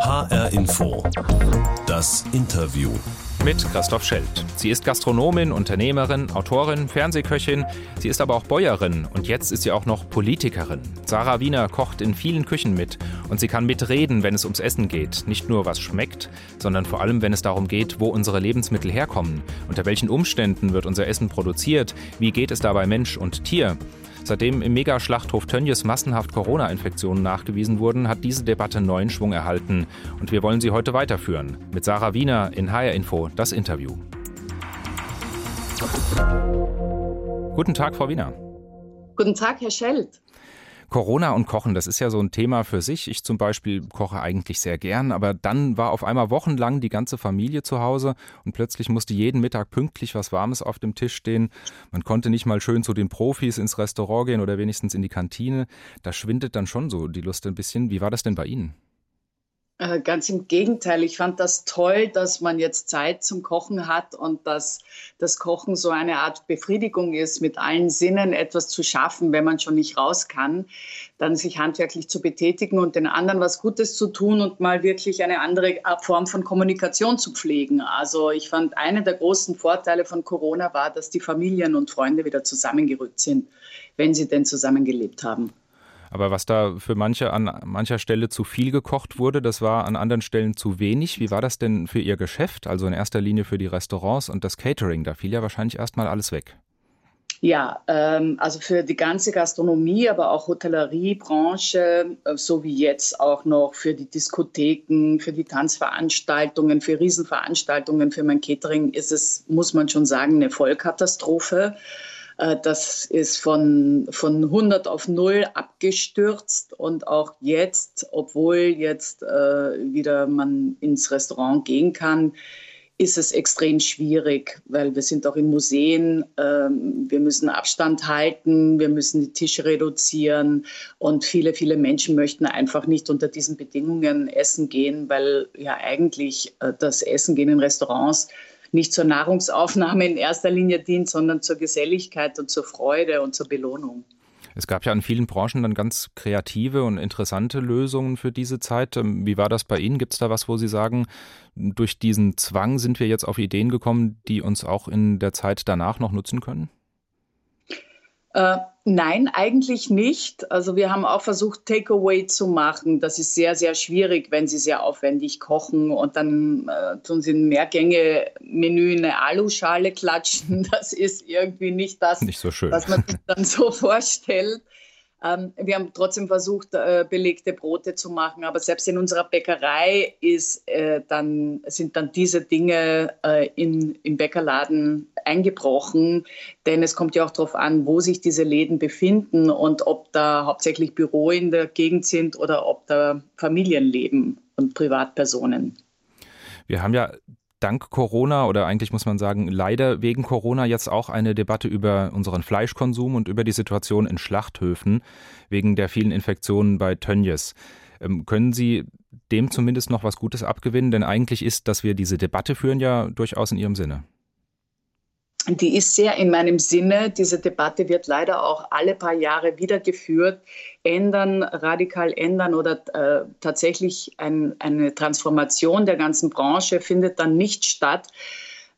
HR Info. Das Interview. Mit Christoph Schelt. Sie ist Gastronomin, Unternehmerin, Autorin, Fernsehköchin. Sie ist aber auch Bäuerin und jetzt ist sie auch noch Politikerin. Sarah Wiener kocht in vielen Küchen mit und sie kann mitreden, wenn es ums Essen geht. Nicht nur was schmeckt, sondern vor allem, wenn es darum geht, wo unsere Lebensmittel herkommen. Unter welchen Umständen wird unser Essen produziert? Wie geht es dabei Mensch und Tier? Seitdem im Megaschlachthof Tönnies massenhaft Corona-Infektionen nachgewiesen wurden, hat diese Debatte neuen Schwung erhalten. Und wir wollen sie heute weiterführen. Mit Sarah Wiener in HR Info das Interview. Guten Tag, Frau Wiener. Guten Tag, Herr Schelt. Corona und Kochen, das ist ja so ein Thema für sich. Ich zum Beispiel koche eigentlich sehr gern, aber dann war auf einmal wochenlang die ganze Familie zu Hause und plötzlich musste jeden Mittag pünktlich was Warmes auf dem Tisch stehen. Man konnte nicht mal schön zu den Profis ins Restaurant gehen oder wenigstens in die Kantine. Da schwindet dann schon so die Lust ein bisschen. Wie war das denn bei Ihnen? Äh, ganz im Gegenteil. Ich fand das toll, dass man jetzt Zeit zum Kochen hat und dass das Kochen so eine Art Befriedigung ist, mit allen Sinnen etwas zu schaffen, wenn man schon nicht raus kann, dann sich handwerklich zu betätigen und den anderen was Gutes zu tun und mal wirklich eine andere Form von Kommunikation zu pflegen. Also ich fand, einer der großen Vorteile von Corona war, dass die Familien und Freunde wieder zusammengerückt sind, wenn sie denn zusammengelebt haben. Aber was da für manche an mancher Stelle zu viel gekocht wurde, das war an anderen Stellen zu wenig. Wie war das denn für Ihr Geschäft? Also in erster Linie für die Restaurants und das Catering. Da fiel ja wahrscheinlich erstmal alles weg. Ja, ähm, also für die ganze Gastronomie, aber auch Hotelleriebranche, äh, so wie jetzt auch noch für die Diskotheken, für die Tanzveranstaltungen, für Riesenveranstaltungen, für mein Catering ist es, muss man schon sagen, eine Vollkatastrophe. Äh, das ist von, von 100 auf 0 abgestürzt und auch jetzt, obwohl jetzt äh, wieder man ins Restaurant gehen kann, ist es extrem schwierig, weil wir sind auch in Museen, ähm, wir müssen Abstand halten, wir müssen die Tische reduzieren und viele, viele Menschen möchten einfach nicht unter diesen Bedingungen essen gehen, weil ja eigentlich äh, das Essen gehen in Restaurants nicht zur Nahrungsaufnahme in erster Linie dient, sondern zur Geselligkeit und zur Freude und zur Belohnung. Es gab ja in vielen Branchen dann ganz kreative und interessante Lösungen für diese Zeit. Ähm, wie war das bei Ihnen? Gibt es da was, wo Sie sagen, durch diesen Zwang sind wir jetzt auf Ideen gekommen, die uns auch in der Zeit danach noch nutzen können? Äh, nein, eigentlich nicht. Also wir haben auch versucht, Takeaway zu machen. Das ist sehr, sehr schwierig, wenn Sie sehr aufwendig kochen und dann äh, tun Sie ein Mehrgänge-Menü in eine Aluschale klatschen. Das ist irgendwie nicht das, nicht so was man sich dann so vorstellt. Ähm, wir haben trotzdem versucht, äh, belegte Brote zu machen, aber selbst in unserer Bäckerei ist, äh, dann, sind dann diese Dinge äh, in, im Bäckerladen eingebrochen, denn es kommt ja auch darauf an, wo sich diese Läden befinden und ob da hauptsächlich Büro in der Gegend sind oder ob da Familien leben und Privatpersonen. Wir haben ja dank Corona oder eigentlich muss man sagen leider wegen Corona jetzt auch eine Debatte über unseren Fleischkonsum und über die Situation in Schlachthöfen wegen der vielen Infektionen bei Tönnies. Ähm, können Sie dem zumindest noch was Gutes abgewinnen? Denn eigentlich ist, dass wir diese Debatte führen, ja durchaus in Ihrem Sinne die ist sehr in meinem Sinne. Diese Debatte wird leider auch alle paar Jahre wieder geführt. Ändern, radikal ändern oder äh, tatsächlich ein, eine Transformation der ganzen Branche findet dann nicht statt.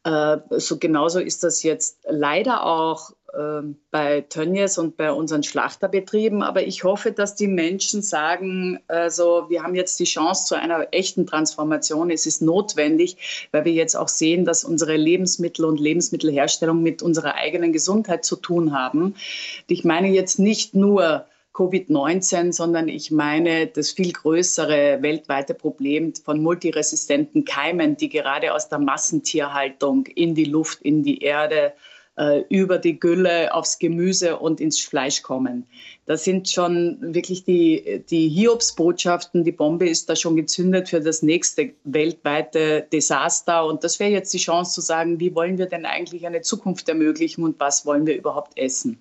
Äh, so genauso ist das jetzt leider auch bei Tönnies und bei unseren Schlachterbetrieben. Aber ich hoffe, dass die Menschen sagen, also wir haben jetzt die Chance zu einer echten Transformation. Es ist notwendig, weil wir jetzt auch sehen, dass unsere Lebensmittel und Lebensmittelherstellung mit unserer eigenen Gesundheit zu tun haben. Ich meine jetzt nicht nur Covid-19, sondern ich meine das viel größere weltweite Problem von multiresistenten Keimen, die gerade aus der Massentierhaltung in die Luft, in die Erde, äh, über die Gülle aufs Gemüse und ins Fleisch kommen. Das sind schon wirklich die, die Hiobsbotschaften. Die Bombe ist da schon gezündet für das nächste weltweite Desaster. Und das wäre jetzt die Chance zu sagen, wie wollen wir denn eigentlich eine Zukunft ermöglichen und was wollen wir überhaupt essen?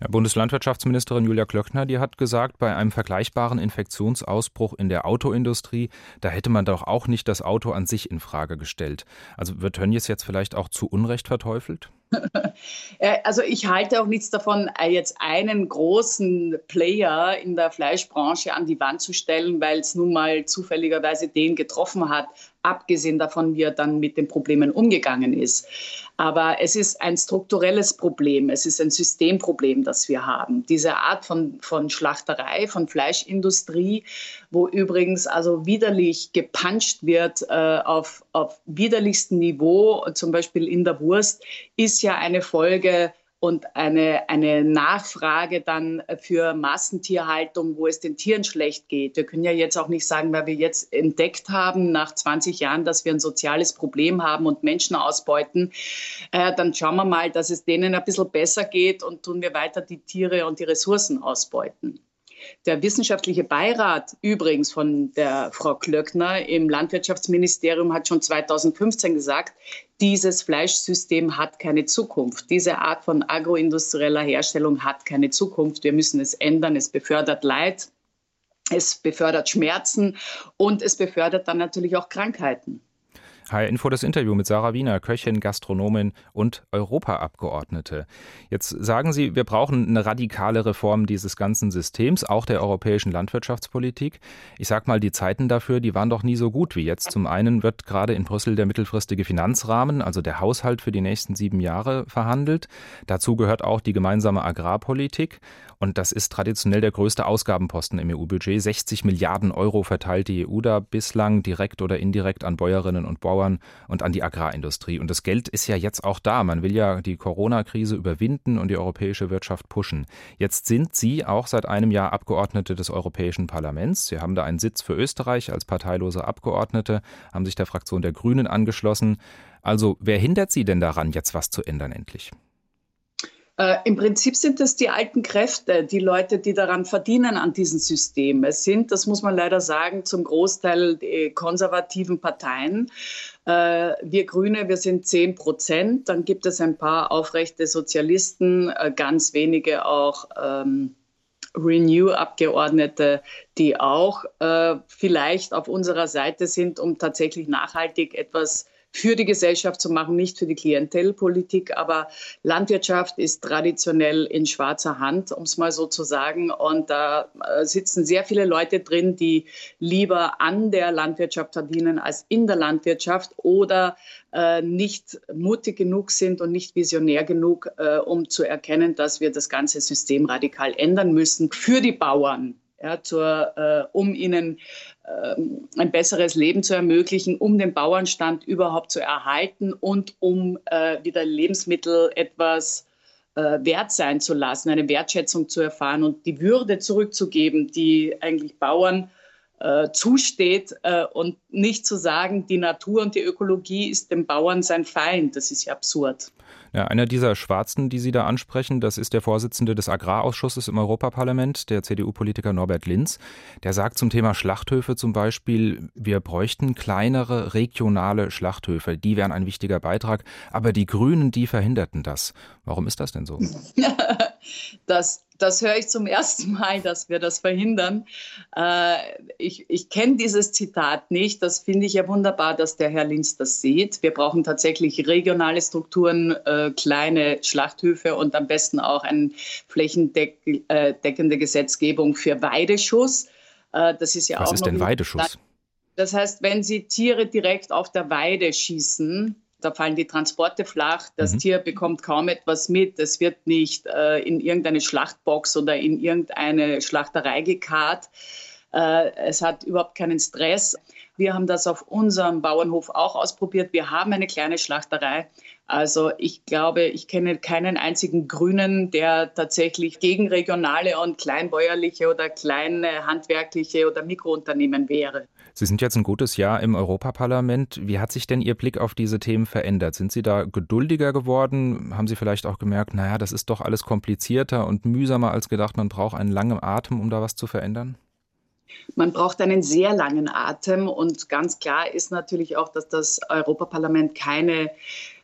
Ja, Bundeslandwirtschaftsministerin Julia Klöckner, die hat gesagt, bei einem vergleichbaren Infektionsausbruch in der Autoindustrie, da hätte man doch auch nicht das Auto an sich in Frage gestellt. Also wird Tönnies jetzt vielleicht auch zu Unrecht verteufelt? Äh, also ich halte auch nichts davon, äh, jetzt einen großen Player in der Fleischbranche an die Wand zu stellen, weil es nun mal zufälligerweise den getroffen hat, abgesehen davon, wie er dann mit den Problemen umgegangen ist. Aber es ist ein strukturelles Problem, es ist ein Systemproblem, das wir haben. Diese Art von, von Schlachterei, von Fleischindustrie, wo übrigens also widerlich gepanscht wird äh, auf, auf widerlichstem Niveau, zum Beispiel in der Wurst, ist ja eine Folge und eine, eine Nachfrage dann für Massentierhaltung, wo es den Tieren schlecht geht. Wir können ja jetzt auch nicht sagen, weil wir jetzt entdeckt haben nach 20 Jahren, dass wir ein soziales Problem haben und Menschen ausbeuten, äh, dann schauen wir mal, dass es denen ein bisschen besser geht und tun wir weiter die Tiere und die Ressourcen ausbeuten. Der wissenschaftliche Beirat übrigens von der Frau Klöckner im Landwirtschaftsministerium hat schon 2015 gesagt, dieses Fleischsystem hat keine Zukunft. Diese Art von agroindustrieller Herstellung hat keine Zukunft. Wir müssen es ändern. Es befördert Leid, es befördert Schmerzen und es befördert dann natürlich auch Krankheiten. HR Info das Interview mit Sarah Wiener, Köchin, Gastronomin und Europaabgeordnete. Jetzt sagen Sie, wir brauchen eine radikale Reform dieses ganzen Systems, auch der europäischen Landwirtschaftspolitik. Ich sage mal, die Zeiten dafür, die waren doch nie so gut wie jetzt. Zum einen wird gerade in Brüssel der mittelfristige Finanzrahmen, also der Haushalt für die nächsten sieben Jahre, verhandelt. Dazu gehört auch die gemeinsame Agrarpolitik. Und das ist traditionell der größte Ausgabenposten im EU-Budget. 60 Milliarden Euro verteilt die EU da bislang direkt oder indirekt an Bäuerinnen und Bauern und an die Agrarindustrie. Und das Geld ist ja jetzt auch da. Man will ja die Corona-Krise überwinden und die europäische Wirtschaft pushen. Jetzt sind Sie auch seit einem Jahr Abgeordnete des Europäischen Parlaments. Sie haben da einen Sitz für Österreich als parteilose Abgeordnete, haben sich der Fraktion der Grünen angeschlossen. Also wer hindert Sie denn daran, jetzt was zu ändern endlich? Äh, Im Prinzip sind es die alten Kräfte, die Leute, die daran verdienen an diesem System. Es sind, das muss man leider sagen, zum Großteil die konservativen Parteien. Äh, wir Grüne, wir sind 10 Prozent. Dann gibt es ein paar aufrechte Sozialisten, äh, ganz wenige auch. Ähm, Renew-Abgeordnete, die auch äh, vielleicht auf unserer Seite sind, um tatsächlich nachhaltig etwas für die Gesellschaft zu machen, nicht für die Klientelpolitik. Aber Landwirtschaft ist traditionell in schwarzer Hand, um es mal so zu sagen. Und da äh, sitzen sehr viele Leute drin, die lieber an der Landwirtschaft verdienen als in der Landwirtschaft oder äh, nicht mutig genug sind und nicht visionär genug, äh, um zu erkennen, dass wir das ganze System radikal ändern müssen für die Bauern ja, zur, äh, um ihnen äh, ein besseres Leben zu ermöglichen, um den Bauernstand überhaupt zu erhalten und um äh, wieder Lebensmittel etwas äh, wert sein zu lassen, eine Wertschätzung zu erfahren und die Würde zurückzugeben, die eigentlich Bauern äh, zusteht äh, und nicht zu sagen, die Natur und die Ökologie ist dem Bauern sein Feind. Das ist ja absurd. Ja, einer dieser Schwarzen, die Sie da ansprechen, das ist der Vorsitzende des Agrarausschusses im Europaparlament, der CDU-Politiker Norbert Linz. Der sagt zum Thema Schlachthöfe zum Beispiel, wir bräuchten kleinere regionale Schlachthöfe. Die wären ein wichtiger Beitrag. Aber die Grünen, die verhinderten das. Warum ist das denn so? das das höre ich zum ersten Mal, dass wir das verhindern. Äh, ich ich kenne dieses Zitat nicht. Das finde ich ja wunderbar, dass der Herr Linz das sieht. Wir brauchen tatsächlich regionale Strukturen, äh, kleine Schlachthöfe und am besten auch eine flächendeckende äh, Gesetzgebung für Weideschuss. Äh, das ist ja Was auch ist denn Weideschuss? Das heißt, wenn Sie Tiere direkt auf der Weide schießen, da fallen die Transporte flach, das mhm. Tier bekommt kaum etwas mit, es wird nicht äh, in irgendeine Schlachtbox oder in irgendeine Schlachterei gekarrt. Äh, es hat überhaupt keinen Stress. Wir haben das auf unserem Bauernhof auch ausprobiert. Wir haben eine kleine Schlachterei. Also ich glaube, ich kenne keinen einzigen Grünen, der tatsächlich gegen regionale und kleinbäuerliche oder kleine handwerkliche oder Mikrounternehmen wäre. Sie sind jetzt ein gutes Jahr im Europaparlament. Wie hat sich denn Ihr Blick auf diese Themen verändert? Sind Sie da geduldiger geworden? Haben Sie vielleicht auch gemerkt, naja, das ist doch alles komplizierter und mühsamer als gedacht, man braucht einen langen Atem, um da was zu verändern? Man braucht einen sehr langen Atem und ganz klar ist natürlich auch, dass das Europaparlament keine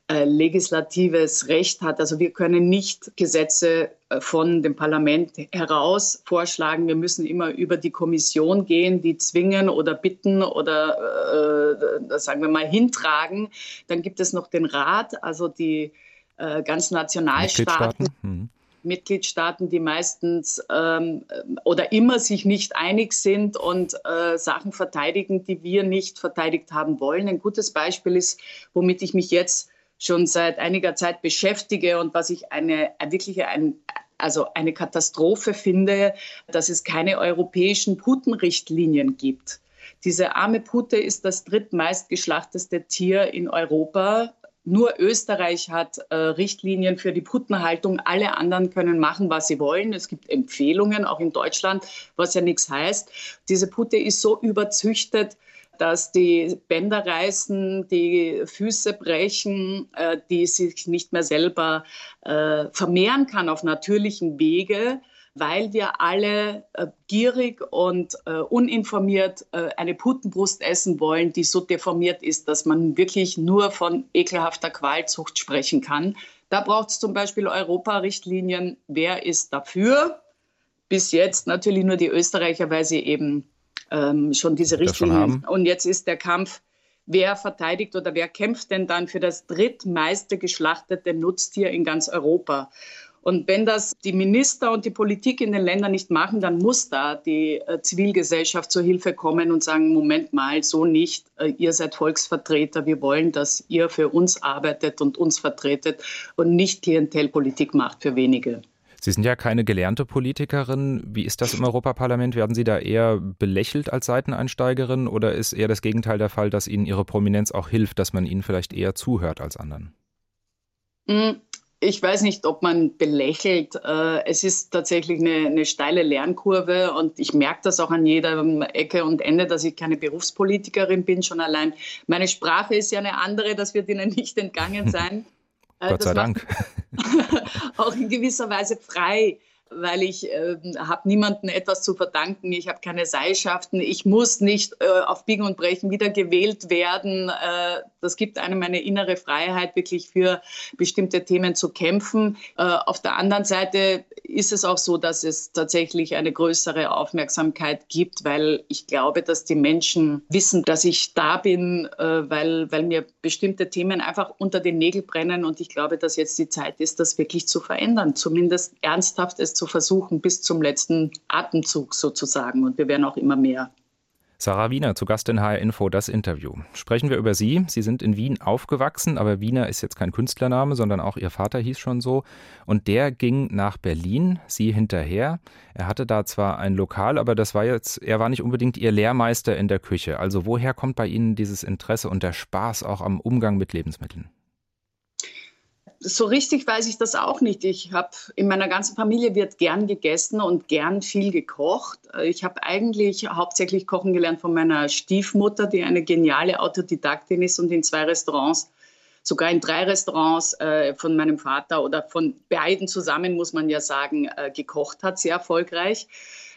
äh, legislatives Recht hat. Also wir können nicht Gesetze äh, von dem Parlament heraus vorschlagen. Wir müssen immer über die Kommission gehen, die zwingen oder bitten oder äh, sagen wir mal hintragen. Dann gibt es noch den Rat, also die äh, ganz Nationalstaaten. Hm. Mitgliedstaaten, die meistens ähm, oder immer sich nicht einig sind und äh, Sachen verteidigen, die wir nicht verteidigt haben wollen. Ein gutes Beispiel ist, womit ich mich jetzt schon seit einiger Zeit beschäftige und was ich eine wirkliche ein, also eine Katastrophe finde, dass es keine europäischen Putenrichtlinien gibt. Diese arme Pute ist das drittmeist geschlachteste Tier in Europa. Nur Österreich hat äh, Richtlinien für die Puttenhaltung. Alle anderen können machen, was sie wollen. Es gibt Empfehlungen, auch in Deutschland, was ja nichts heißt. Diese Pute ist so überzüchtet, dass die Bänder reißen, die Füße brechen, äh, die sich nicht mehr selber äh, vermehren kann auf natürlichen Wege, weil wir alle äh, gierig und äh, uninformiert äh, eine Putenbrust essen wollen, die so deformiert ist, dass man wirklich nur von ekelhafter Qualzucht sprechen kann. Da braucht es zum Beispiel Europarichtlinien. Wer ist dafür? Bis jetzt natürlich nur die Österreicher, weil sie eben ähm, schon diese Richtlinien. Und jetzt ist der Kampf, wer verteidigt oder wer kämpft denn dann für das drittmeiste geschlachtete Nutztier in ganz Europa? Und wenn das die Minister und die Politik in den Ländern nicht machen, dann muss da die äh, Zivilgesellschaft zur Hilfe kommen und sagen, Moment mal, so nicht. Äh, ihr seid Volksvertreter. Wir wollen, dass ihr für uns arbeitet und uns vertretet und nicht Klientelpolitik macht für wenige. Sie sind ja keine gelernte Politikerin. Wie ist das im Europaparlament? Werden Sie da eher belächelt als Seiteneinsteigerin oder ist eher das Gegenteil der Fall, dass Ihnen Ihre Prominenz auch hilft, dass man Ihnen vielleicht eher zuhört als anderen? Hm, ich weiß nicht, ob man belächelt. Äh, es ist tatsächlich eine, eine steile Lernkurve und ich merke das auch an jeder Ecke und Ende, dass ich keine Berufspolitikerin bin. Schon allein meine Sprache ist ja eine andere, das wird Ihnen nicht entgangen sein. Äh, Gott sei Dank. auch in gewisser Weise frei weil ich äh, habe niemandem etwas zu verdanken. Ich habe keine Seilschaften. Ich muss nicht äh, auf Biegen und Brechen wieder gewählt werden. Äh, das gibt einem eine innere Freiheit, wirklich für bestimmte Themen zu kämpfen. Äh, auf der anderen Seite ist es auch so, dass es tatsächlich eine größere Aufmerksamkeit gibt, weil ich glaube, dass die Menschen wissen, dass ich da bin, äh, weil, weil mir bestimmte Themen einfach unter den Nägeln brennen. Und ich glaube, dass jetzt die Zeit ist, das wirklich zu verändern, zumindest ernsthaft es zu versuchen, bis zum letzten Atemzug sozusagen. Und wir werden auch immer mehr. Sarah Wiener zu Gast in HR Info, das Interview. Sprechen wir über Sie. Sie sind in Wien aufgewachsen, aber Wiener ist jetzt kein Künstlername, sondern auch Ihr Vater hieß schon so. Und der ging nach Berlin, Sie hinterher. Er hatte da zwar ein Lokal, aber das war jetzt, er war nicht unbedingt Ihr Lehrmeister in der Küche. Also woher kommt bei Ihnen dieses Interesse und der Spaß auch am Umgang mit Lebensmitteln? So richtig weiß ich das auch nicht. Ich habe in meiner ganzen Familie wird gern gegessen und gern viel gekocht. Ich habe eigentlich hauptsächlich kochen gelernt von meiner Stiefmutter, die eine geniale Autodidaktin ist und in zwei Restaurants, sogar in drei Restaurants äh, von meinem Vater oder von beiden zusammen, muss man ja sagen, äh, gekocht hat, sehr erfolgreich.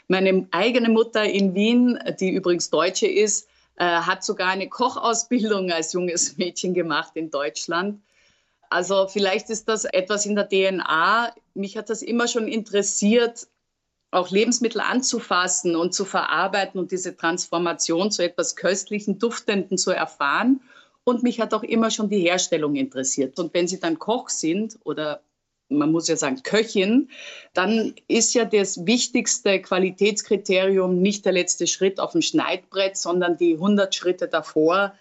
Meine eigene Mutter in Wien, die übrigens Deutsche ist, äh, hat sogar eine Kochausbildung als junges Mädchen gemacht in Deutschland. Also vielleicht ist das etwas in der DNA. Mich hat das immer schon interessiert, auch Lebensmittel anzufassen und zu verarbeiten und diese Transformation zu etwas Köstlichen, Duftenden zu erfahren. Und mich hat auch immer schon die Herstellung interessiert. Und wenn Sie dann Koch sind oder man muss ja sagen Köchin, dann ist ja das wichtigste Qualitätskriterium nicht der letzte Schritt auf dem Schneidbrett, sondern die 100 Schritte davor,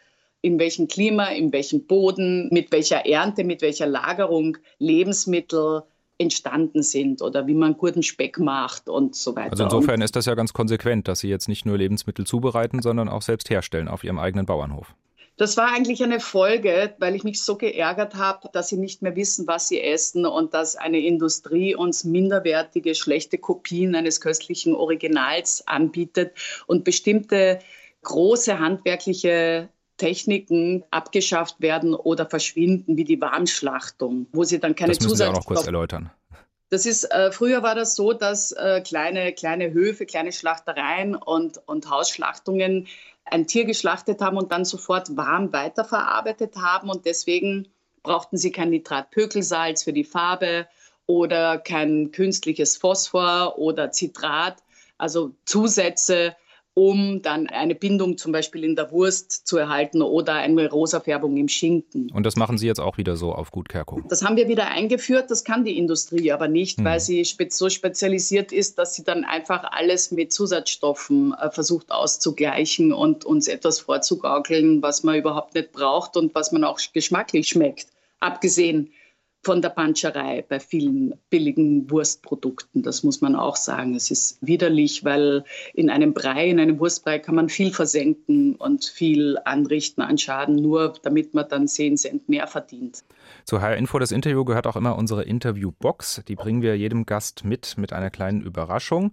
in welchem Klima, in welchem Boden, mit welcher Ernte, mit welcher Lagerung Lebensmittel entstanden sind oder wie man guten Speck macht und so weiter. Also insofern ist das ja ganz konsequent, dass Sie jetzt nicht nur Lebensmittel zubereiten, sondern auch selbst herstellen auf Ihrem eigenen Bauernhof. Das war eigentlich eine Folge, weil ich mich so geärgert habe, dass sie nicht mehr wissen, was sie essen und dass eine Industrie uns minderwertige, schlechte Kopien eines köstlichen Originals anbietet und bestimmte große handwerkliche Techniken abgeschafft werden oder verschwinden, wie die Warmschlachtung, wo sie dann keine Das müssen Sie auch noch kurz erläutern. Das ist, äh, früher war das so, dass äh, kleine, kleine Höfe, kleine Schlachtereien und, und Hausschlachtungen ein Tier geschlachtet haben und dann sofort warm weiterverarbeitet haben. Und deswegen brauchten sie kein Nitratpökelsalz für die Farbe oder kein künstliches Phosphor oder Zitrat, also Zusätze, um dann eine Bindung zum Beispiel in der Wurst zu erhalten oder eine rosa Färbung im Schinken. Und das machen Sie jetzt auch wieder so auf Gut Kerko? Das haben wir wieder eingeführt, das kann die Industrie aber nicht, hm. weil sie so spezialisiert ist, dass sie dann einfach alles mit Zusatzstoffen äh, versucht auszugleichen und uns etwas vorzugaukeln, was man überhaupt nicht braucht und was man auch geschmacklich schmeckt. Abgesehen von der Panscherei bei vielen billigen Wurstprodukten. Das muss man auch sagen. Es ist widerlich, weil in einem Brei, in einem Wurstbrei kann man viel versenken und viel anrichten an Schaden, nur damit man dann 10 Cent mehr verdient. Zu HR Info, das Interview gehört auch immer unsere Interviewbox. Die bringen wir jedem Gast mit, mit einer kleinen Überraschung.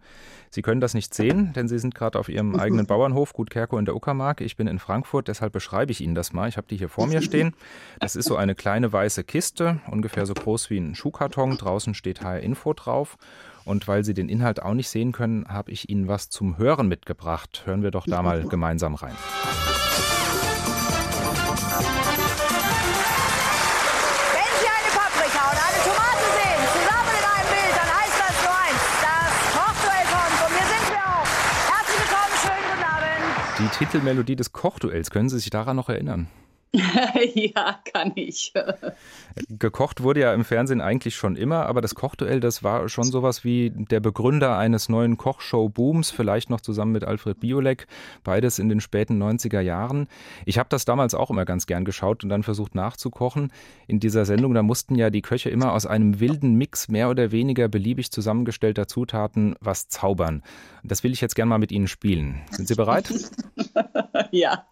Sie können das nicht sehen, denn Sie sind gerade auf Ihrem eigenen Bauernhof, Gut Kerko in der Uckermark. Ich bin in Frankfurt, deshalb beschreibe ich Ihnen das mal. Ich habe die hier vor mir stehen. Das ist so eine kleine weiße Kiste, ungefähr so groß wie ein Schuhkarton. Draußen steht HR Info drauf. Und weil Sie den Inhalt auch nicht sehen können, habe ich Ihnen was zum Hören mitgebracht. Hören wir doch da mal gemeinsam rein. Die Titelmelodie des Kochduells, können Sie sich daran noch erinnern? ja, kann ich. Gekocht wurde ja im Fernsehen eigentlich schon immer, aber das Kochduell, das war schon sowas wie der Begründer eines neuen Kochshow-Booms, vielleicht noch zusammen mit Alfred Biolek, beides in den späten 90er Jahren. Ich habe das damals auch immer ganz gern geschaut und dann versucht nachzukochen. In dieser Sendung, da mussten ja die Köche immer aus einem wilden Mix mehr oder weniger beliebig zusammengestellter Zutaten was zaubern. Das will ich jetzt gern mal mit Ihnen spielen. Sind Sie bereit? ja.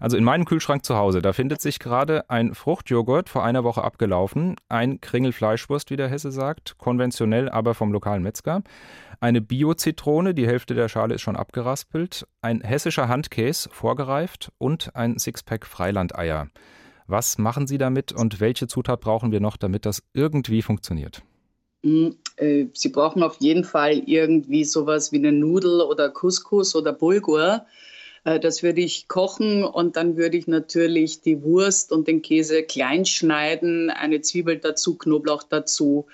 Also in meinem Kühlschrank zu Hause, da findet sich gerade ein Fruchtjoghurt, vor einer Woche abgelaufen, ein Kringel Fleischwurst, wie der Hesse sagt, konventionell, aber vom lokalen Metzger, eine Bio-Zitrone, die Hälfte der Schale ist schon abgeraspelt, ein hessischer Handkäse, vorgereift und ein Sixpack Freilandeier. Was machen Sie damit und welche Zutat brauchen wir noch, damit das irgendwie funktioniert? Hm, äh, Sie brauchen auf jeden Fall irgendwie sowas wie eine Nudel oder Couscous oder Bulgur. Äh, das würde ich kochen und dann würde ich natürlich die Wurst und den Käse klein schneiden, eine Zwiebel dazu, Knoblauch dazu.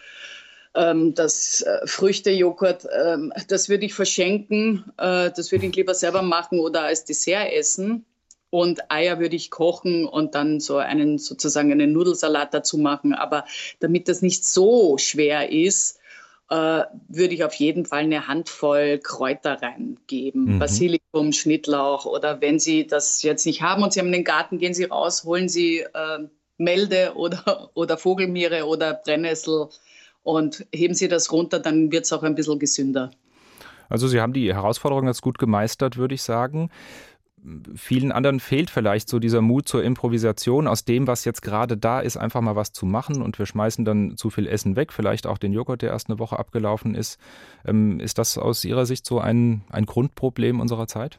Ähm, das äh, Früchtejoghurt, ähm, das würde ich verschenken. Äh, das würde ich lieber selber machen oder als Dessert essen. Und Eier würde ich kochen und dann so einen sozusagen einen Nudelsalat dazu machen. Aber damit das nicht so schwer ist, äh, würde ich auf jeden Fall eine Handvoll Kräuter reingeben. Mhm. Basilikum, Schnittlauch oder wenn Sie das jetzt nicht haben und Sie haben den Garten, gehen Sie raus, holen Sie äh, Melde oder, oder Vogelmiere oder Brennnessel und heben Sie das runter, dann wird es auch ein bisschen gesünder. Also Sie haben die Herausforderung ganz gut gemeistert, würde ich sagen vielen anderen fehlt vielleicht so dieser Mut zur Improvisation, aus dem, was jetzt gerade da ist, einfach mal was zu machen und wir schmeißen dann zu viel Essen weg, vielleicht auch den Joghurt, der erst eine Woche abgelaufen ist. Ähm, ist das aus Ihrer Sicht so ein, ein Grundproblem unserer Zeit?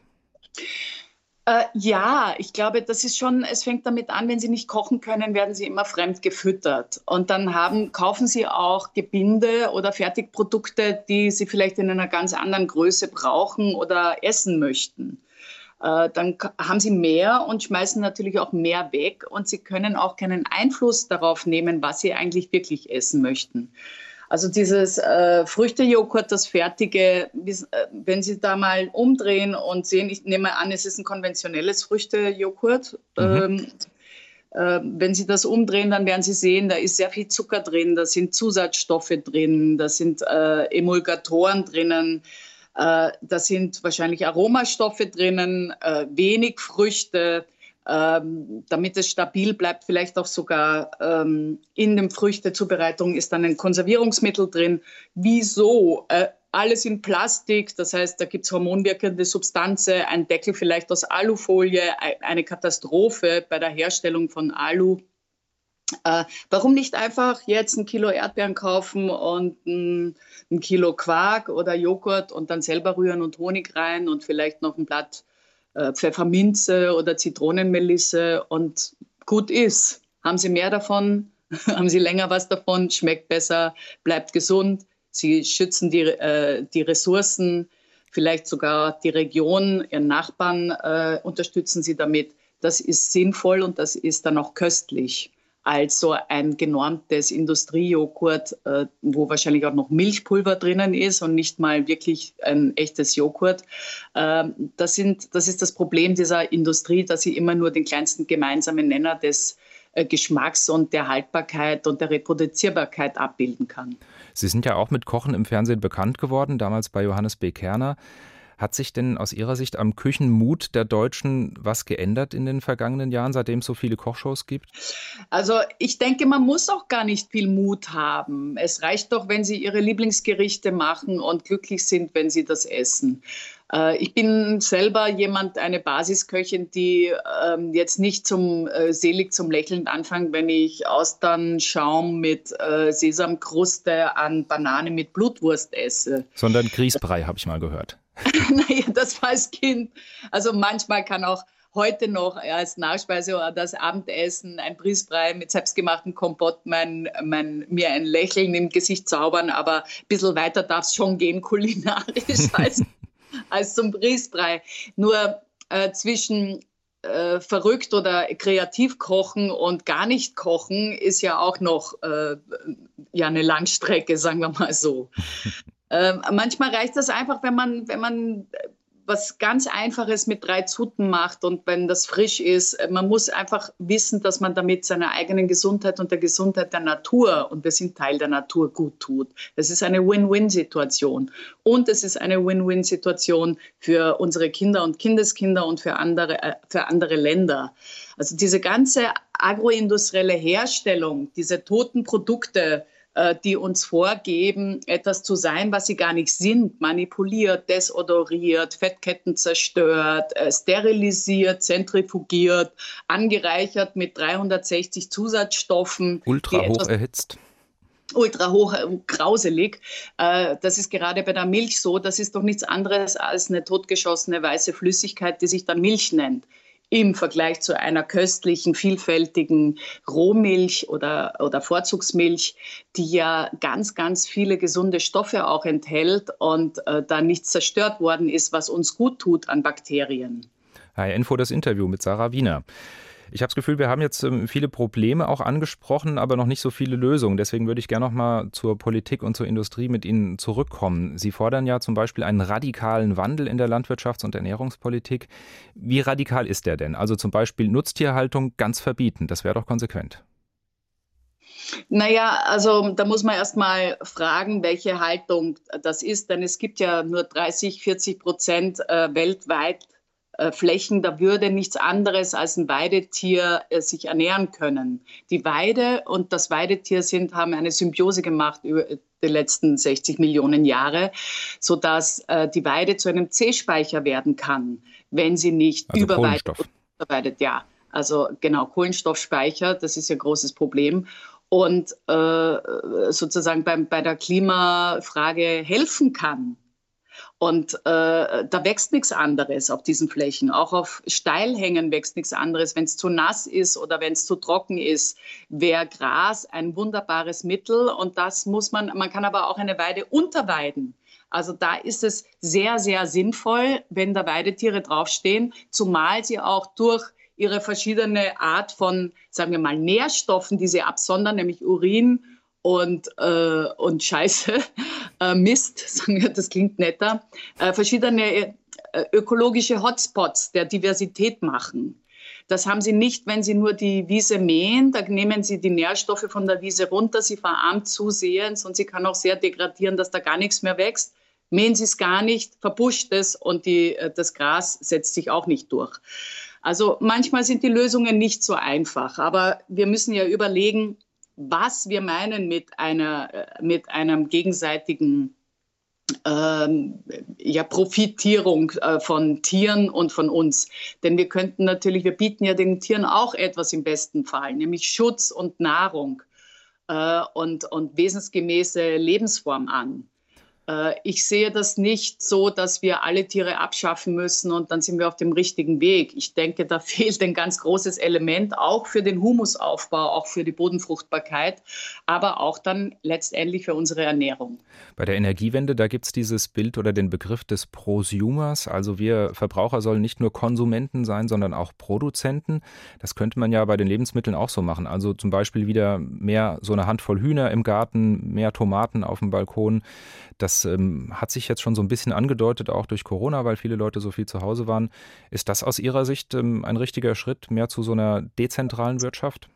Äh, ja, ich glaube, das ist schon, es fängt damit an, wenn Sie nicht kochen können, werden Sie immer fremd gefüttert. Und dann haben, kaufen Sie auch Gebinde oder Fertigprodukte, die Sie vielleicht in einer ganz anderen Größe brauchen oder essen möchten. Äh, dann haben sie mehr und schmeißen natürlich auch mehr weg und sie können auch keinen Einfluss darauf nehmen, was sie eigentlich wirklich essen möchten. Also dieses äh, Früchtejoghurt, das fertige, äh, wenn Sie da mal umdrehen und sehen, ich nehme an, es ist ein konventionelles Früchtejoghurt. Mhm. Ähm, äh, wenn Sie das umdrehen, dann werden Sie sehen, da ist sehr viel Zucker drin, da sind Zusatzstoffe drin, da sind äh, Emulgatoren drinnen. Äh, da sind wahrscheinlich Aromastoffe drinnen, äh, wenig Früchte, ähm, damit es stabil bleibt. Vielleicht auch sogar ähm, in der Früchtezubereitung ist dann ein Konservierungsmittel drin. Wieso? Äh, alles in Plastik, das heißt, da gibt es hormonwirkende Substanzen, ein Deckel vielleicht aus Alufolie, eine Katastrophe bei der Herstellung von Alu. Äh, warum nicht einfach jetzt ein Kilo Erdbeeren kaufen und ein, ein, Kilo Quark oder Joghurt und dann selber rühren und Honig rein und vielleicht noch ein Blatt äh, Pfefferminze oder Zitronenmelisse und gut ist. Haben Sie mehr davon? Haben Sie länger was davon? Schmeckt besser? Bleibt gesund? Sie schützen die, äh, die Ressourcen, vielleicht sogar die Region, Ihren Nachbarn äh, unterstützen Sie damit. Das ist sinnvoll und das ist dann auch köstlich. Als so ein genormtes Industriejoghurt, äh, wo wahrscheinlich auch noch Milchpulver drinnen ist und nicht mal wirklich ein echtes Joghurt. Ähm, das, sind, das ist das Problem dieser Industrie, dass sie immer nur den kleinsten gemeinsamen Nenner des äh, Geschmacks und der Haltbarkeit und der Reproduzierbarkeit abbilden kann. Sie sind ja auch mit Kochen im Fernsehen bekannt geworden, damals bei Johannes B. Kerner. Hat sich denn aus Ihrer Sicht am Küchenmut der Deutschen was geändert in den vergangenen Jahren, seitdem es so viele Kochshows gibt? Also ich denke, man muss auch gar nicht viel Mut haben. Es reicht doch, wenn Sie Ihre Lieblingsgerichte machen und glücklich sind, wenn Sie das essen. Äh, ich bin selber jemand, eine Basisköchin, die ähm, jetzt nicht zum äh, selig zum Lächeln anfängt, wenn ich Austernschaum mit äh, Sesamkruste an Banane mit Blutwurst esse. Sondern Grießbrei, habe ich mal gehört. naja, das war als Kind. Also manchmal kann auch heute noch als Nachspeise oder das Abendessen ein Briesbrei mit selbstgemachtem Kompott mein, mein, mir ein Lächeln im Gesicht zaubern, aber ein bisschen weiter darf es schon gehen kulinarisch als, als zum Briesbrei. Nur äh, zwischen äh, verrückt oder kreativ kochen und gar nicht kochen ist ja auch noch äh, ja eine Langstrecke, sagen wir mal so. Ähm, manchmal reicht das einfach, wenn man, wenn man was ganz Einfaches mit drei Zuten macht und wenn das frisch ist. Man muss einfach wissen, dass man damit seiner eigenen Gesundheit und der Gesundheit der Natur, und wir sind Teil der Natur, gut tut. Das ist eine Win-Win-Situation. Und es ist eine Win-Win-Situation für unsere Kinder und Kindeskinder und für andere, äh, für andere Länder. Also diese ganze agroindustrielle Herstellung, diese toten Produkte, äh, die uns vorgeben, etwas zu sein, was sie gar nicht sind, manipuliert, desodoriert, Fettketten zerstört, äh, sterilisiert, zentrifugiert, angereichert mit 360 Zusatzstoffen. Ultra hoch erhitzt ultra hoch äh, grauselig. Das ist gerade bei der Milch so. Das ist doch nichts anderes als eine totgeschossene weiße Flüssigkeit, die sich dann Milch nennt im Vergleich zu einer köstlichen, vielfältigen Rohmilch oder, oder Vorzugsmilch, die ja ganz, ganz viele gesunde Stoffe auch enthält und äh, da nichts zerstört worden ist, was uns gut tut an Bakterien. HR Info das Interview mit Sarah Wiener. Ich habe das Gefühl, wir haben jetzt ähm, viele Probleme auch angesprochen, aber noch nicht so viele Lösungen. Deswegen würde ich gerne noch mal zur Politik und zur Industrie mit Ihnen zurückkommen. Sie fordern ja zum Beispiel einen radikalen Wandel in der Landwirtschafts- und Ernährungspolitik. Wie radikal ist der denn? Also zum Beispiel Nutztierhaltung ganz verbieten. Das wäre doch konsequent. Naja, also da muss man erst mal fragen, welche Haltung das ist, denn es gibt ja nur 30, 40 Prozent äh, weltweit Flächen, da würde nichts anderes als ein Weidetier äh, sich ernähren können. Die Weide und das Weidetier sind, haben eine Symbiose gemacht über die letzten 60 Millionen Jahre, sodass äh, die Weide zu einem C-Speicher werden kann, wenn sie nicht also überweidet. Ja, also genau, Kohlenstoffspeicher, das ist ja ein großes Problem und äh, sozusagen beim, bei der Klimafrage helfen kann. Und äh, da wächst nichts anderes auf diesen Flächen. Auch auf Steilhängen wächst nichts anderes. Wenn es zu nass ist oder wenn es zu trocken ist, wäre Gras ein wunderbares Mittel. Und das muss man, man kann aber auch eine Weide unterweiden. Also da ist es sehr, sehr sinnvoll, wenn da Weidetiere draufstehen, zumal sie auch durch ihre verschiedene Art von, sagen wir mal, Nährstoffen, die sie absondern, nämlich Urin und, äh, und Scheiße, äh, Mist, sagen wir, das klingt netter, äh, verschiedene äh, ökologische Hotspots der Diversität machen. Das haben sie nicht, wenn sie nur die Wiese mähen. Da nehmen sie die Nährstoffe von der Wiese runter. Sie verarmt zusehends und sie kann auch sehr degradieren, dass da gar nichts mehr wächst. Mähen sie es gar nicht, verbuscht es und die, äh, das Gras setzt sich auch nicht durch. Also manchmal sind die Lösungen nicht so einfach, aber wir müssen ja überlegen, was wir meinen mit einer, äh, mit einem gegenseitigen ähm, ja, Profitierung äh, von Tieren und von uns. Denn wir könnten natürlich, wir bieten ja den Tieren auch etwas im besten Fall, nämlich Schutz und Nahrung äh, und, und wesensgemäße Lebensform an. Äh, ich sehe das nicht so, dass wir alle Tiere abschaffen müssen und dann sind wir auf dem richtigen Weg. Ich denke, da fehlt ein ganz großes Element, auch für den Humusaufbau, auch für die Bodenfruchtbarkeit, aber auch dann letztendlich für unsere Ernährung. Bei der Energiewende, da gibt es dieses Bild oder den Begriff des Prosumers. Also wir Verbraucher sollen nicht nur Konsumenten sein, sondern auch Produzenten. Das könnte man ja bei den Lebensmitteln auch so machen. Also zum Beispiel wieder mehr so eine Handvoll Hühner im Garten, mehr Tomaten auf dem Balkon. Das ähm, hat sich jetzt schon so ein bisschen angedeutet, auch durch Corona, weil viele Leute so viel zu Hause waren. Ist das aus Ihrer Sicht ähm, ein richtiger Schritt mehr zu so einer dezentralen Wirtschaft?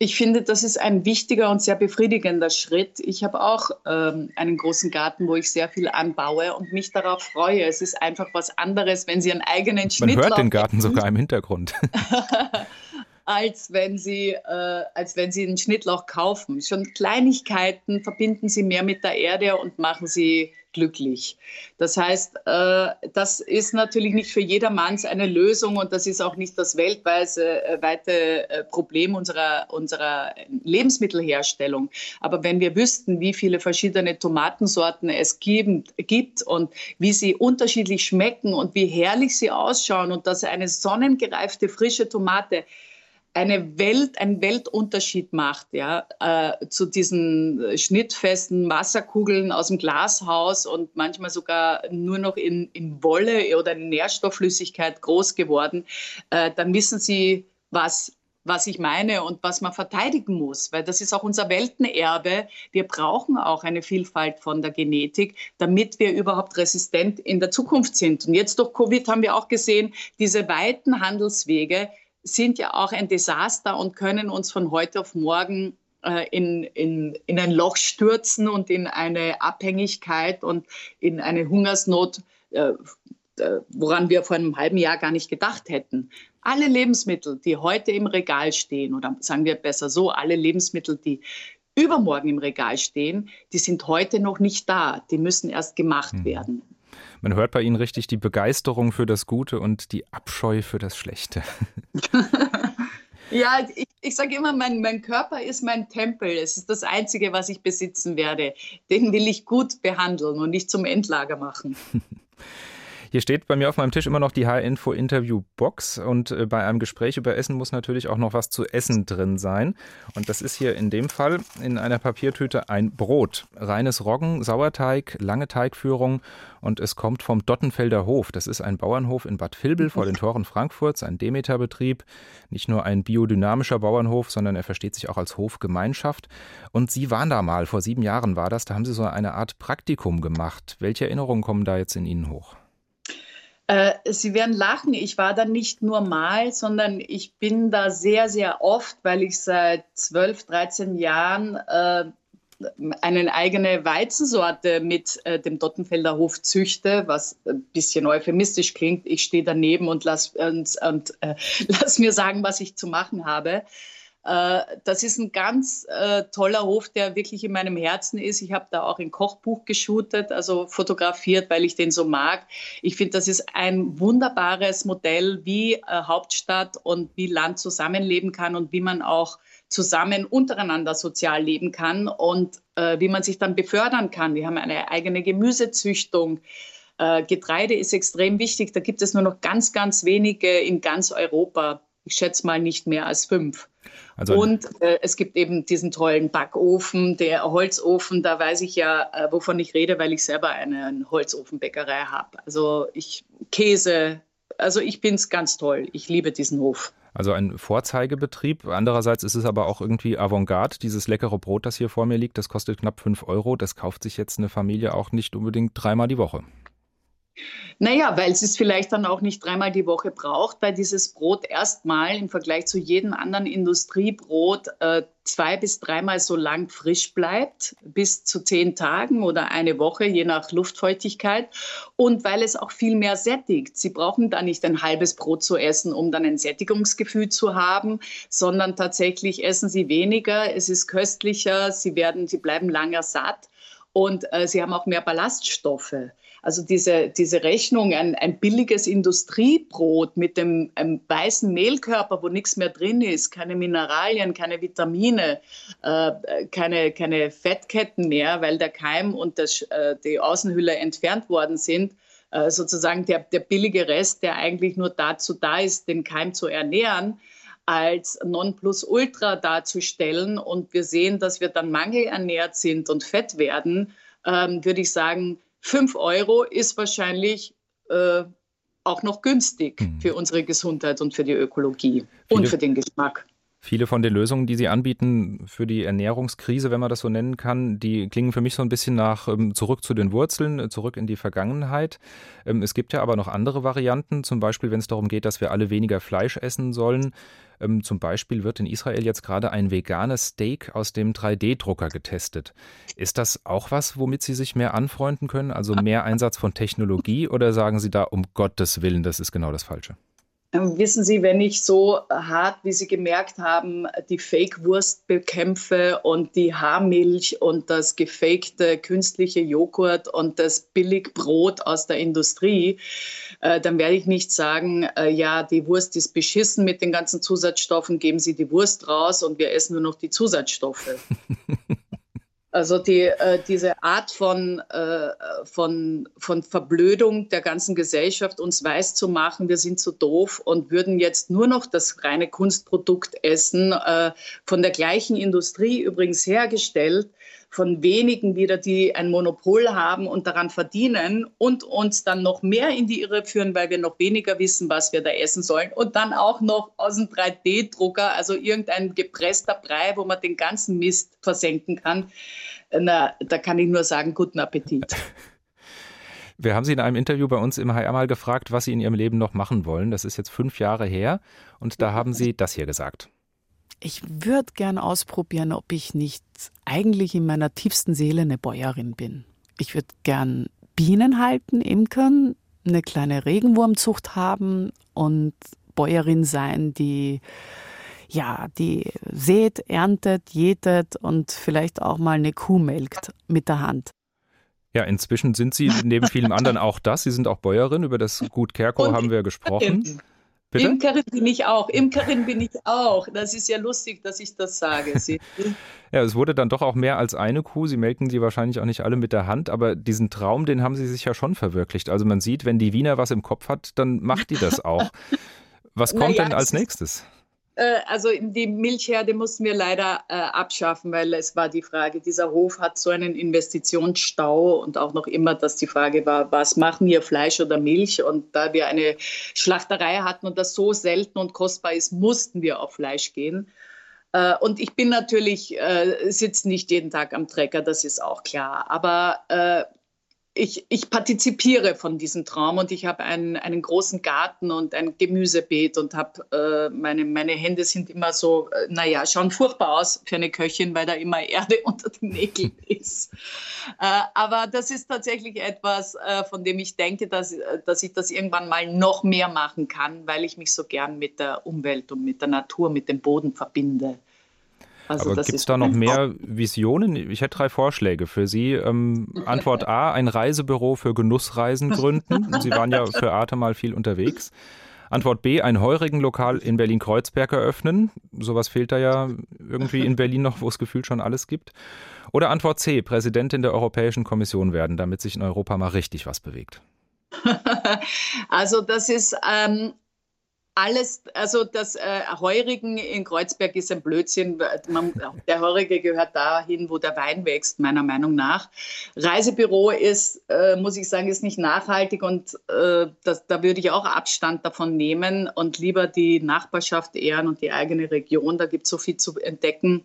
Ich finde, das ist ein wichtiger und sehr befriedigender Schritt. Ich habe auch ähm, einen großen Garten, wo ich sehr viel anbaue und mich darauf freue. Es ist einfach was anderes, wenn Sie einen eigenen Schnitt Man hört den Garten sogar im Hintergrund. als wenn sie, äh, als wenn sie einen Schnittlauch kaufen. Schon Kleinigkeiten verbinden sie mehr mit der Erde und machen sie glücklich. Das heißt, äh, das ist natürlich nicht für jedermanns eine Lösung und das ist auch nicht das weltweite äh, weite äh, Problem unserer, unserer Lebensmittelherstellung. Aber wenn wir wüssten, wie viele verschiedene Tomatensorten es gibt, gibt und wie sie unterschiedlich schmecken und wie herrlich sie ausschauen und dass eine sonnengereifte frische Tomate eine Welt, einen Weltunterschied macht, ja, äh, zu diesen schnittfesten Wasserkugeln aus dem Glashaus und manchmal sogar nur noch in, in Wolle oder in Nährstoffflüssigkeit groß geworden, äh, dann wissen Sie, was was ich meine und was man verteidigen muss, weil das ist auch unser Weltenerbe. Wir brauchen auch eine Vielfalt von der Genetik, damit wir überhaupt resistent in der Zukunft sind. Und jetzt durch Covid haben wir auch gesehen, diese weiten Handelswege, sind ja auch ein Desaster und können uns von heute auf morgen äh, in, in, in ein Loch stürzen und in eine Abhängigkeit und in eine Hungersnot, äh, äh, woran wir vor einem halben Jahr gar nicht gedacht hätten. Alle Lebensmittel, die heute im Regal stehen, oder sagen wir besser so, alle Lebensmittel, die übermorgen im Regal stehen, die sind heute noch nicht da. Die müssen erst gemacht mhm. werden. Man hört bei Ihnen richtig die Begeisterung für das Gute und die Abscheu für das Schlechte. ja, ich, ich sage immer, mein, mein Körper ist mein Tempel. Es ist das Einzige, was ich besitzen werde. Den will ich gut behandeln und nicht zum Endlager machen. Hier steht bei mir auf meinem Tisch immer noch die H-Info-Interview-Box und äh, bei einem Gespräch über Essen muss natürlich auch noch was zu essen drin sein. Und das ist hier in dem Fall in einer Papiertüte ein Brot. Reines Roggen, Sauerteig, lange Teigführung und es kommt vom Dottenfelder Hof. Das ist ein Bauernhof in Bad Vilbel vor den Toren Frankfurts, ein Demeter-Betrieb. Nicht nur ein biodynamischer Bauernhof, sondern er versteht sich auch als Hofgemeinschaft. Und Sie waren da mal, vor sieben Jahren war das, da haben Sie so eine Art Praktikum gemacht. Welche Erinnerungen kommen da jetzt in Ihnen hoch? Äh, Sie werden lachen, ich war da nicht nur mal, sondern ich bin da sehr, sehr oft, weil ich seit 12, 13 Jahren äh, eine eigene Weizensorte mit äh, dem Dottenfelder Hof züchte, was ein bisschen euphemistisch klingt. Ich stehe daneben und lass, und, und äh, lass mir sagen, was ich zu machen habe. Äh, das ist ein ganz äh, toller Hof, der wirklich in meinem Herzen ist. Ich habe da auch ein Kochbuch geshootet, also fotografiert, weil ich den so mag. Ich finde, das ist ein wunderbares Modell, wie äh, Hauptstadt und wie Land zusammenleben kann und wie man auch zusammen untereinander sozial leben kann und äh, wie man sich dann befördern kann. Wir haben eine eigene Gemüsezüchtung. Äh, Getreide ist extrem wichtig. Da gibt es nur noch ganz, ganz wenige in ganz Europa. Ich schätze mal nicht mehr als fünf. Also und äh, es gibt eben diesen tollen Backofen, der Holzofen, da weiß ich ja, äh, wovon ich rede, weil ich selber eine Holzofenbäckerei habe. Also ich Käse, also ich finde es ganz toll. Ich liebe diesen Hof. Also ein Vorzeigebetrieb. Andererseits ist es aber auch irgendwie Avantgarde. Dieses leckere Brot, das hier vor mir liegt, das kostet knapp 5 Euro. Das kauft sich jetzt eine Familie auch nicht unbedingt dreimal die Woche. Naja, weil es es vielleicht dann auch nicht dreimal die Woche braucht, weil dieses Brot erstmal im Vergleich zu jedem anderen Industriebrot äh, zwei bis dreimal so lang frisch bleibt, bis zu zehn Tagen oder eine Woche, je nach Luftfeuchtigkeit. Und weil es auch viel mehr sättigt. Sie brauchen da nicht ein halbes Brot zu essen, um dann ein Sättigungsgefühl zu haben, sondern tatsächlich essen Sie weniger, es ist köstlicher, Sie, werden, Sie bleiben langer satt und äh, Sie haben auch mehr Ballaststoffe. Also diese, diese Rechnung, ein, ein billiges Industriebrot mit dem weißen Mehlkörper, wo nichts mehr drin ist, keine Mineralien, keine Vitamine, äh, keine, keine Fettketten mehr, weil der Keim und das, äh, die Außenhülle entfernt worden sind, äh, sozusagen der, der billige Rest, der eigentlich nur dazu da ist, den Keim zu ernähren, als Nonplusultra darzustellen. Und wir sehen, dass wir dann mangelernährt sind und fett werden, ähm, würde ich sagen, 5 Euro ist wahrscheinlich äh, auch noch günstig mhm. für unsere Gesundheit und für die Ökologie Viele, und für den Geschmack. Viele von den Lösungen, die Sie anbieten für die Ernährungskrise, wenn man das so nennen kann, die klingen für mich so ein bisschen nach ähm, zurück zu den Wurzeln, zurück in die Vergangenheit. Ähm, es gibt ja aber noch andere Varianten, zum Beispiel wenn es darum geht, dass wir alle weniger Fleisch essen sollen. Ähm, zum Beispiel wird in Israel jetzt gerade ein veganes Steak aus dem 3D-Drucker getestet. Ist das auch was, womit Sie sich mehr anfreunden können? Also mehr Einsatz von Technologie oder sagen Sie da um Gottes Willen, das ist genau das Falsche? Ähm, wissen Sie, wenn ich so hart, wie Sie gemerkt haben, die Fake-Wurst bekämpfe und die Haarmilch und das gefakte künstliche Joghurt und das Billigbrot aus der Industrie, äh, dann werde ich nicht sagen, äh, ja, die Wurst ist beschissen mit den ganzen Zusatzstoffen, geben Sie die Wurst raus und wir essen nur noch die Zusatzstoffe. Also die, äh, diese Art von, äh, von, von Verblödung der ganzen Gesellschaft, uns weiß zu machen, wir sind zu doof und würden jetzt nur noch das reine Kunstprodukt essen, äh, von der gleichen Industrie übrigens hergestellt, von wenigen wieder, die ein Monopol haben und daran verdienen und uns dann noch mehr in die Irre führen, weil wir noch weniger wissen, was wir da essen sollen. Und dann auch noch aus dem 3D-Drucker, also irgendein gepresster Brei, wo man den ganzen Mist versenken kann. Na, da kann ich nur sagen, guten Appetit. Wir haben Sie in einem Interview bei uns im HR mal gefragt, was Sie in Ihrem Leben noch machen wollen. Das ist jetzt fünf Jahre her. Und da haben Sie das hier gesagt. Ich würde gern ausprobieren, ob ich nicht eigentlich in meiner tiefsten Seele eine Bäuerin bin. Ich würde gern Bienen halten, imkern, eine kleine Regenwurmzucht haben und Bäuerin sein, die ja, die sät, erntet, jätet und vielleicht auch mal eine Kuh melkt mit der Hand. Ja, inzwischen sind Sie neben vielem anderen auch das. Sie sind auch Bäuerin. Über das Gut Kerko haben wir gesprochen. Bitte? Imkerin bin ich auch. Imkerin bin ich auch. Das ist ja lustig, dass ich das sage. Sie. ja, es wurde dann doch auch mehr als eine Kuh. Sie melken die wahrscheinlich auch nicht alle mit der Hand, aber diesen Traum, den haben Sie sich ja schon verwirklicht. Also man sieht, wenn die Wiener was im Kopf hat, dann macht die das auch. Was kommt naja, denn als nächstes? Äh, also die Milchherde mussten wir leider äh, abschaffen, weil es war die Frage, dieser Hof hat so einen Investitionsstau und auch noch immer, dass die Frage war, was machen wir, Fleisch oder Milch? Und da wir eine Schlachterei hatten und das so selten und kostbar ist, mussten wir auf Fleisch gehen. Äh, und ich bin natürlich, äh, sitze nicht jeden Tag am Trecker, das ist auch klar. Aber äh, ich, ich partizipiere von diesem Traum und ich habe einen, einen großen Garten und ein Gemüsebeet und habe äh, meine, meine Hände sind immer so, äh, naja, schauen furchtbar aus für eine Köchin, weil da immer Erde unter den Nägeln ist. äh, aber das ist tatsächlich etwas, äh, von dem ich denke, dass, äh, dass ich das irgendwann mal noch mehr machen kann, weil ich mich so gern mit der Umwelt und mit der Natur, mit dem Boden verbinde. Also Aber gibt es da noch mehr Visionen? Ich hätte drei Vorschläge für Sie. Ähm, Antwort A, ein Reisebüro für Genussreisen gründen. Sie waren ja für Arte mal viel unterwegs. Antwort B, ein Heurigenlokal in Berlin-Kreuzberg eröffnen. Sowas fehlt da ja irgendwie in Berlin noch, wo es gefühlt schon alles gibt. Oder Antwort C, Präsidentin der Europäischen Kommission werden, damit sich in Europa mal richtig was bewegt. Also das ist ähm, alles, also das äh, Heurigen in Kreuzberg ist ein Blödsinn. Man, der Heurige gehört dahin, wo der Wein wächst, meiner Meinung nach. Reisebüro ist, äh, muss ich sagen, ist nicht nachhaltig und äh, das, da würde ich auch Abstand davon nehmen und lieber die Nachbarschaft ehren und die eigene Region. Da gibt es so viel zu entdecken.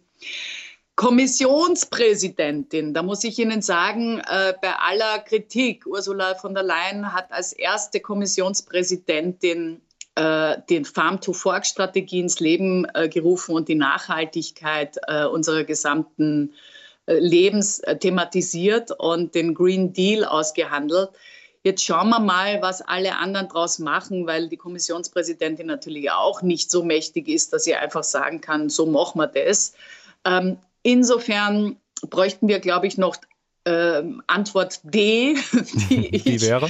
Kommissionspräsidentin, da muss ich Ihnen sagen, äh, bei aller Kritik, Ursula von der Leyen hat als erste Kommissionspräsidentin äh, den Farm-to-Fork-Strategie ins Leben äh, gerufen und die Nachhaltigkeit äh, unserer gesamten äh, Lebens äh, thematisiert und den Green Deal ausgehandelt. Jetzt schauen wir mal, was alle anderen daraus machen, weil die Kommissionspräsidentin natürlich auch nicht so mächtig ist, dass sie einfach sagen kann, so machen wir das. Ähm, insofern bräuchten wir, glaube ich, noch äh, Antwort D, die, ich, die wäre?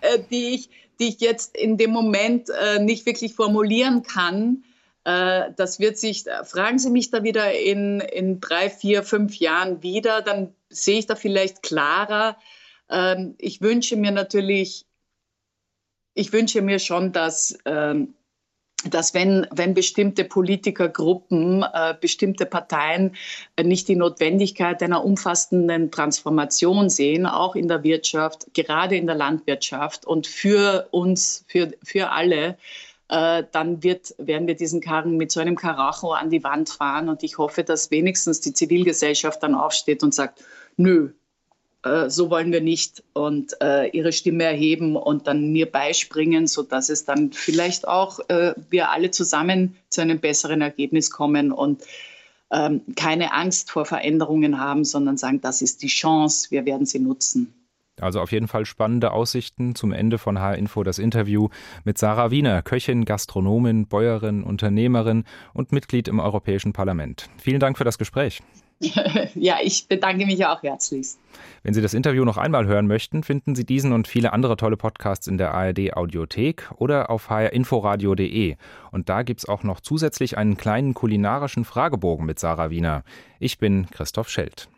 Äh, die, ich, die ich jetzt in dem Moment äh, nicht wirklich formulieren kann. Äh, das wird sich, fragen Sie mich da wieder in, in drei, vier, fünf Jahren wieder, dann sehe ich da vielleicht klarer. Ähm, ich wünsche mir natürlich, ich wünsche mir schon, dass ähm, dass wenn, wenn bestimmte Politikergruppen, äh, bestimmte Parteien äh, nicht die Notwendigkeit einer umfassenden Transformation sehen, auch in der Wirtschaft, gerade in der Landwirtschaft und für uns, für, für alle, äh, dann wird, werden wir diesen Karren mit so einem Karacho an die Wand fahren. Und ich hoffe, dass wenigstens die Zivilgesellschaft dann aufsteht und sagt, nö, äh, so wollen wir nicht und äh, ihre Stimme erheben und dann mir beispringen, sodass es dann vielleicht auch äh, wir alle zusammen zu einem besseren Ergebnis kommen und ähm, keine Angst vor Veränderungen haben, sondern sagen, das ist die Chance, wir werden sie nutzen. Also auf jeden Fall spannende Aussichten zum Ende von H-Info das Interview mit Sarah Wiener, Köchin, Gastronomin, Bäuerin, Unternehmerin und Mitglied im Europäischen Parlament. Vielen Dank für das Gespräch. ja, ich bedanke mich auch herzlichst. Wenn Sie das Interview noch einmal hören möchten, finden Sie diesen und viele andere tolle Podcasts in der ARD Audiothek oder auf hrinforadio.de. Und da gibt es auch noch zusätzlich einen kleinen kulinarischen Fragebogen mit Sarah Wiener. Ich bin Christoph Schelt.